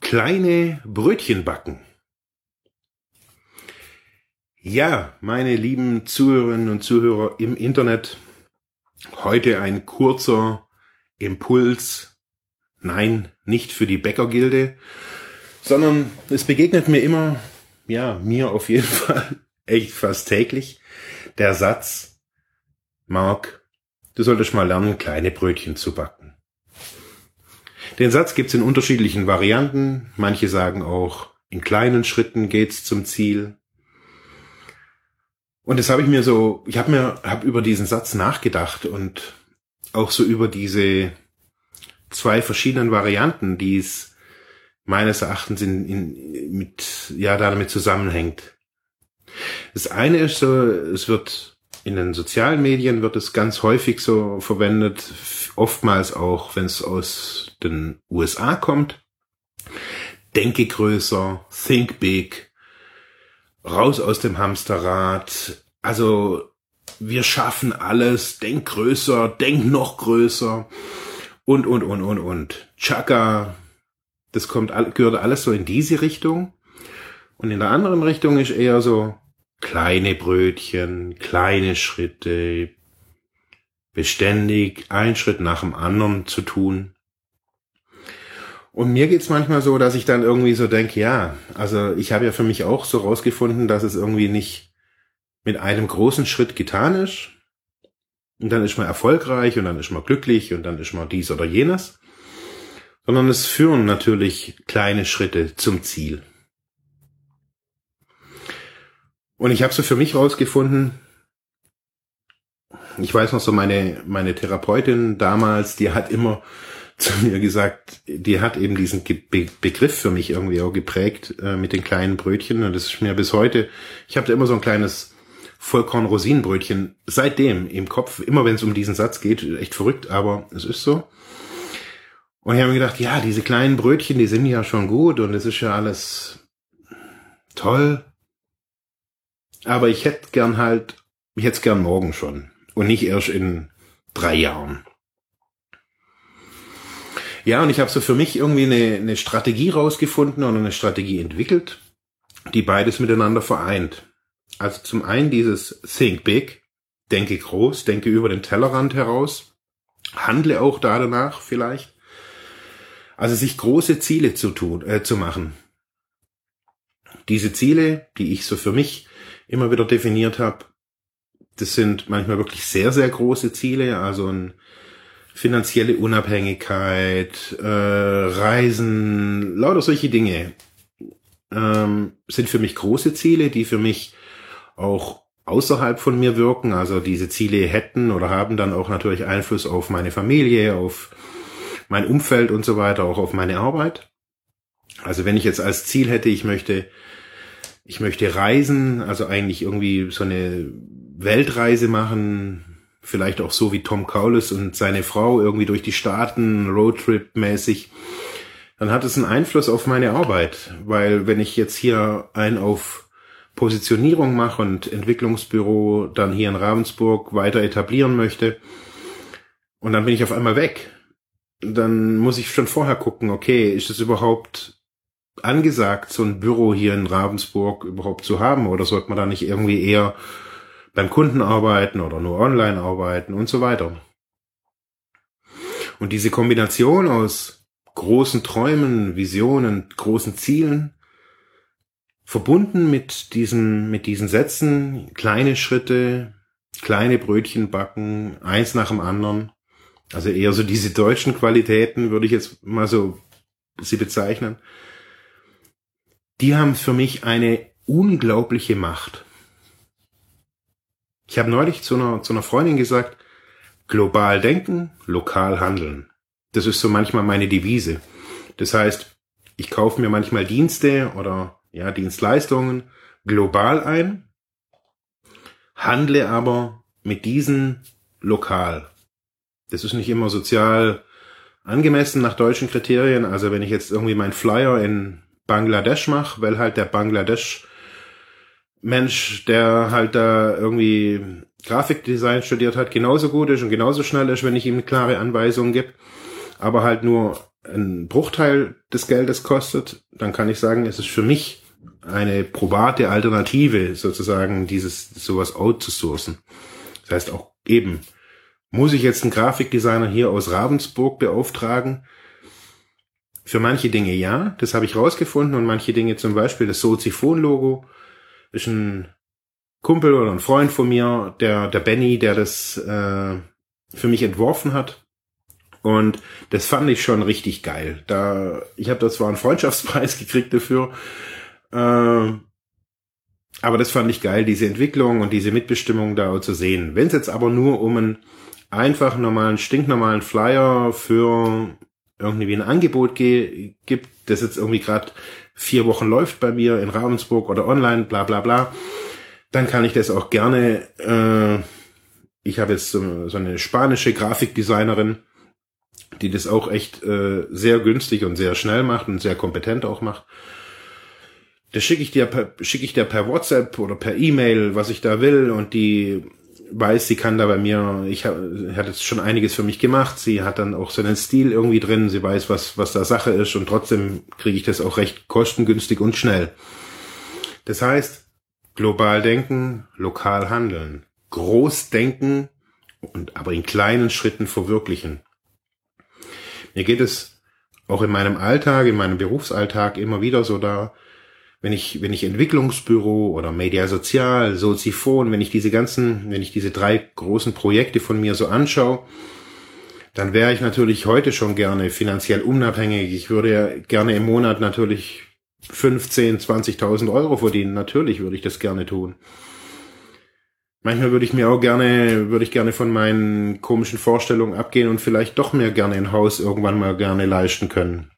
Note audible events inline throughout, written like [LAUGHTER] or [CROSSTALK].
kleine Brötchen backen. Ja, meine lieben Zuhörerinnen und Zuhörer im Internet, heute ein kurzer Impuls. Nein, nicht für die Bäckergilde, sondern es begegnet mir immer, ja, mir auf jeden [LAUGHS] Fall echt fast täglich, der Satz, Mark, du solltest mal lernen, kleine Brötchen zu backen. Den Satz gibt's in unterschiedlichen Varianten. Manche sagen auch, in kleinen Schritten geht's zum Ziel. Und das habe ich mir so, ich habe mir hab über diesen Satz nachgedacht und auch so über diese zwei verschiedenen Varianten, die es meines Erachtens in, in, mit, ja, damit zusammenhängt. Das eine ist so, es wird in den sozialen Medien wird es ganz häufig so verwendet, oftmals auch, wenn es aus den USA kommt. Denke größer, think big, raus aus dem Hamsterrad. Also wir schaffen alles, denk größer, denk noch größer und, und, und, und, und. Chaka, das kommt, gehört alles so in diese Richtung. Und in der anderen Richtung ist eher so kleine Brötchen, kleine Schritte, beständig ein Schritt nach dem anderen zu tun. Und mir geht's manchmal so, dass ich dann irgendwie so denke, ja, also ich habe ja für mich auch so rausgefunden, dass es irgendwie nicht mit einem großen Schritt getan ist. Und dann ist man erfolgreich und dann ist man glücklich und dann ist man dies oder jenes. Sondern es führen natürlich kleine Schritte zum Ziel. Und ich habe so für mich rausgefunden, ich weiß noch so, meine, meine Therapeutin damals, die hat immer [LAUGHS] zu mir gesagt, die hat eben diesen Be Begriff für mich irgendwie auch geprägt äh, mit den kleinen Brötchen. Und das ist mir bis heute, ich habe da immer so ein kleines Vollkorn-Rosinenbrötchen seitdem im Kopf, immer wenn es um diesen Satz geht, echt verrückt, aber es ist so. Und ich habe mir gedacht, ja, diese kleinen Brötchen, die sind ja schon gut und es ist ja alles toll. Aber ich hätte gern halt, ich hätte gern morgen schon und nicht erst in drei Jahren. Ja, und ich habe so für mich irgendwie eine, eine Strategie rausgefunden und eine Strategie entwickelt, die beides miteinander vereint. Also zum einen dieses Think Big, denke groß, denke über den Tellerrand heraus, handle auch da danach vielleicht. Also sich große Ziele zu tun, äh, zu machen. Diese Ziele, die ich so für mich immer wieder definiert habe, das sind manchmal wirklich sehr, sehr große Ziele, also ein finanzielle Unabhängigkeit, äh, Reisen, lauter solche Dinge ähm, sind für mich große Ziele, die für mich auch außerhalb von mir wirken. Also diese Ziele hätten oder haben dann auch natürlich Einfluss auf meine Familie, auf mein Umfeld und so weiter, auch auf meine Arbeit. Also wenn ich jetzt als Ziel hätte, ich möchte ich möchte reisen, also eigentlich irgendwie so eine Weltreise machen, vielleicht auch so wie Tom Kaulis und seine Frau irgendwie durch die Staaten, Roadtrip mäßig, dann hat es einen Einfluss auf meine Arbeit, weil wenn ich jetzt hier ein auf Positionierung mache und Entwicklungsbüro dann hier in Ravensburg weiter etablieren möchte und dann bin ich auf einmal weg, dann muss ich schon vorher gucken, okay, ist es überhaupt angesagt, so ein Büro hier in Ravensburg überhaupt zu haben? Oder sollte man da nicht irgendwie eher beim Kunden arbeiten oder nur online arbeiten und so weiter? Und diese Kombination aus großen Träumen, Visionen, großen Zielen, verbunden mit diesen, mit diesen Sätzen, kleine Schritte, kleine Brötchen backen, eins nach dem anderen. Also eher so diese deutschen Qualitäten würde ich jetzt mal so sie bezeichnen die haben für mich eine unglaubliche Macht. Ich habe neulich zu einer, zu einer Freundin gesagt, global denken, lokal handeln. Das ist so manchmal meine Devise. Das heißt, ich kaufe mir manchmal Dienste oder ja, Dienstleistungen global ein, handle aber mit diesen lokal. Das ist nicht immer sozial angemessen nach deutschen Kriterien. Also wenn ich jetzt irgendwie meinen Flyer in Bangladesch mache, weil halt der Bangladesch Mensch, der halt da irgendwie Grafikdesign studiert hat, genauso gut ist und genauso schnell ist, wenn ich ihm klare Anweisung gebe, aber halt nur ein Bruchteil des Geldes kostet, dann kann ich sagen, es ist für mich eine probate Alternative, sozusagen dieses sowas outzusourcen. Das heißt auch eben, muss ich jetzt einen Grafikdesigner hier aus Ravensburg beauftragen? Für manche Dinge ja, das habe ich rausgefunden und manche Dinge zum Beispiel das Soziphon-Logo ist ein Kumpel oder ein Freund von mir, der, der Benny, der das äh, für mich entworfen hat. Und das fand ich schon richtig geil. Da, ich habe da zwar einen Freundschaftspreis [LAUGHS] gekriegt dafür, äh, aber das fand ich geil, diese Entwicklung und diese Mitbestimmung da zu sehen. Wenn es jetzt aber nur um einen einfach normalen, stinknormalen Flyer für irgendwie ein Angebot gibt, das jetzt irgendwie gerade vier Wochen läuft bei mir in Ravensburg oder online, bla bla bla, dann kann ich das auch gerne. Äh, ich habe jetzt so, so eine spanische Grafikdesignerin, die das auch echt äh, sehr günstig und sehr schnell macht und sehr kompetent auch macht. Das schicke ich dir per, schicke ich dir per WhatsApp oder per E-Mail, was ich da will und die weiß, sie kann da bei mir, ich habe hat jetzt schon einiges für mich gemacht, sie hat dann auch so einen Stil irgendwie drin, sie weiß, was, was da Sache ist und trotzdem kriege ich das auch recht kostengünstig und schnell. Das heißt, global denken, lokal handeln, groß denken und aber in kleinen Schritten verwirklichen. Mir geht es auch in meinem Alltag, in meinem Berufsalltag immer wieder so da, wenn ich, wenn ich Entwicklungsbüro oder Media Sozial, Soziphon, wenn ich diese ganzen, wenn ich diese drei großen Projekte von mir so anschaue, dann wäre ich natürlich heute schon gerne finanziell unabhängig. Ich würde ja gerne im Monat natürlich 15, 20.000 Euro verdienen. Natürlich würde ich das gerne tun. Manchmal würde ich mir auch gerne, würde ich gerne von meinen komischen Vorstellungen abgehen und vielleicht doch mir gerne ein Haus irgendwann mal gerne leisten können.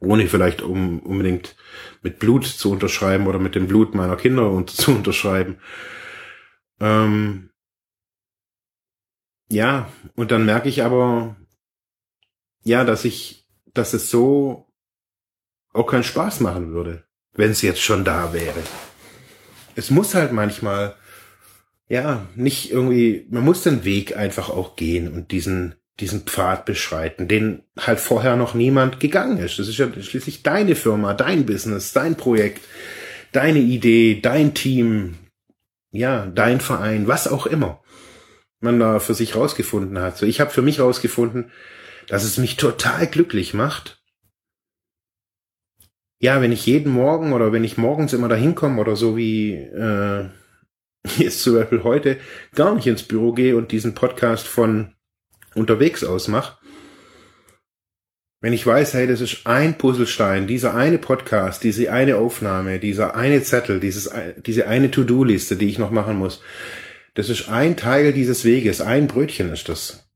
Ohne vielleicht um, unbedingt mit Blut zu unterschreiben oder mit dem Blut meiner Kinder [LAUGHS] und zu unterschreiben. Ähm, ja, und dann merke ich aber, ja, dass ich, dass es so auch keinen Spaß machen würde, wenn es jetzt schon da wäre. Es muss halt manchmal, ja, nicht irgendwie, man muss den Weg einfach auch gehen und diesen, diesen Pfad beschreiten, den halt vorher noch niemand gegangen ist. Das ist ja schließlich deine Firma, dein Business, dein Projekt, deine Idee, dein Team, ja, dein Verein, was auch immer man da für sich rausgefunden hat. So, ich habe für mich rausgefunden, dass es mich total glücklich macht. Ja, wenn ich jeden Morgen oder wenn ich morgens immer dahin komme oder so wie äh, [LAUGHS] jetzt zum Beispiel heute gar nicht ins Büro gehe und diesen Podcast von unterwegs ausmache, wenn ich weiß, hey, das ist ein Puzzlestein, dieser eine Podcast, diese eine Aufnahme, dieser eine Zettel, dieses, diese eine To-Do-Liste, die ich noch machen muss, das ist ein Teil dieses Weges, ein Brötchen ist das.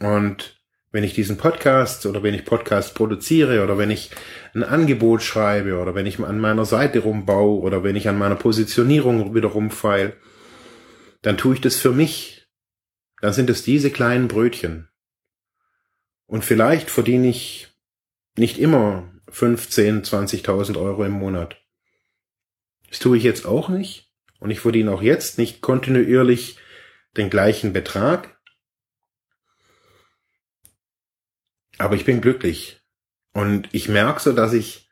Und wenn ich diesen Podcast oder wenn ich Podcast produziere oder wenn ich ein Angebot schreibe oder wenn ich an meiner Seite rumbaue oder wenn ich an meiner Positionierung wieder rumfeil, dann tue ich das für mich, dann sind es diese kleinen Brötchen. Und vielleicht verdiene ich nicht immer 15, 20.000 Euro im Monat. Das tue ich jetzt auch nicht. Und ich verdiene auch jetzt nicht kontinuierlich den gleichen Betrag. Aber ich bin glücklich. Und ich merke so, dass ich,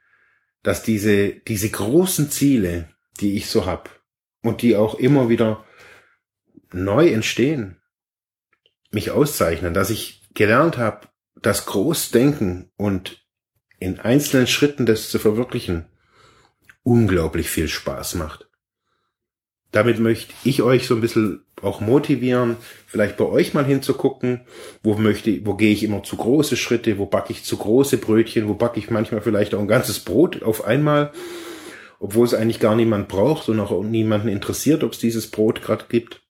dass diese, diese großen Ziele, die ich so hab und die auch immer wieder neu entstehen, mich auszeichnen, dass ich gelernt habe, das Großdenken und in einzelnen Schritten das zu verwirklichen unglaublich viel Spaß macht. Damit möchte ich euch so ein bisschen auch motivieren, vielleicht bei euch mal hinzugucken, wo möchte, wo gehe ich immer zu große Schritte, wo backe ich zu große Brötchen, wo backe ich manchmal vielleicht auch ein ganzes Brot auf einmal, obwohl es eigentlich gar niemand braucht und auch niemanden interessiert, ob es dieses Brot gerade gibt.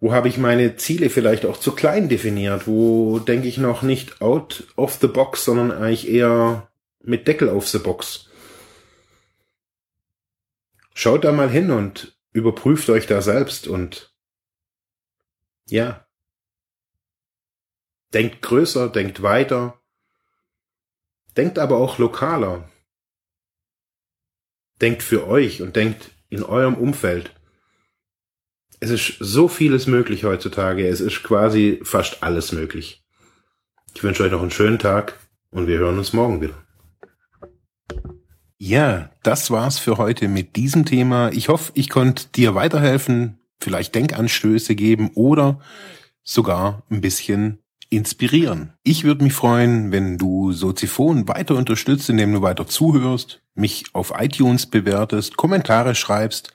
Wo habe ich meine Ziele vielleicht auch zu klein definiert? Wo denke ich noch nicht out of the box, sondern eigentlich eher mit Deckel auf the Box. Schaut da mal hin und überprüft euch da selbst und ja, denkt größer, denkt weiter, denkt aber auch lokaler. Denkt für euch und denkt in eurem Umfeld. Es ist so vieles möglich heutzutage. Es ist quasi fast alles möglich. Ich wünsche euch noch einen schönen Tag und wir hören uns morgen wieder. Ja, das war's für heute mit diesem Thema. Ich hoffe, ich konnte dir weiterhelfen, vielleicht Denkanstöße geben oder sogar ein bisschen inspirieren. Ich würde mich freuen, wenn du Soziphon weiter unterstützt, indem du weiter zuhörst, mich auf iTunes bewertest, Kommentare schreibst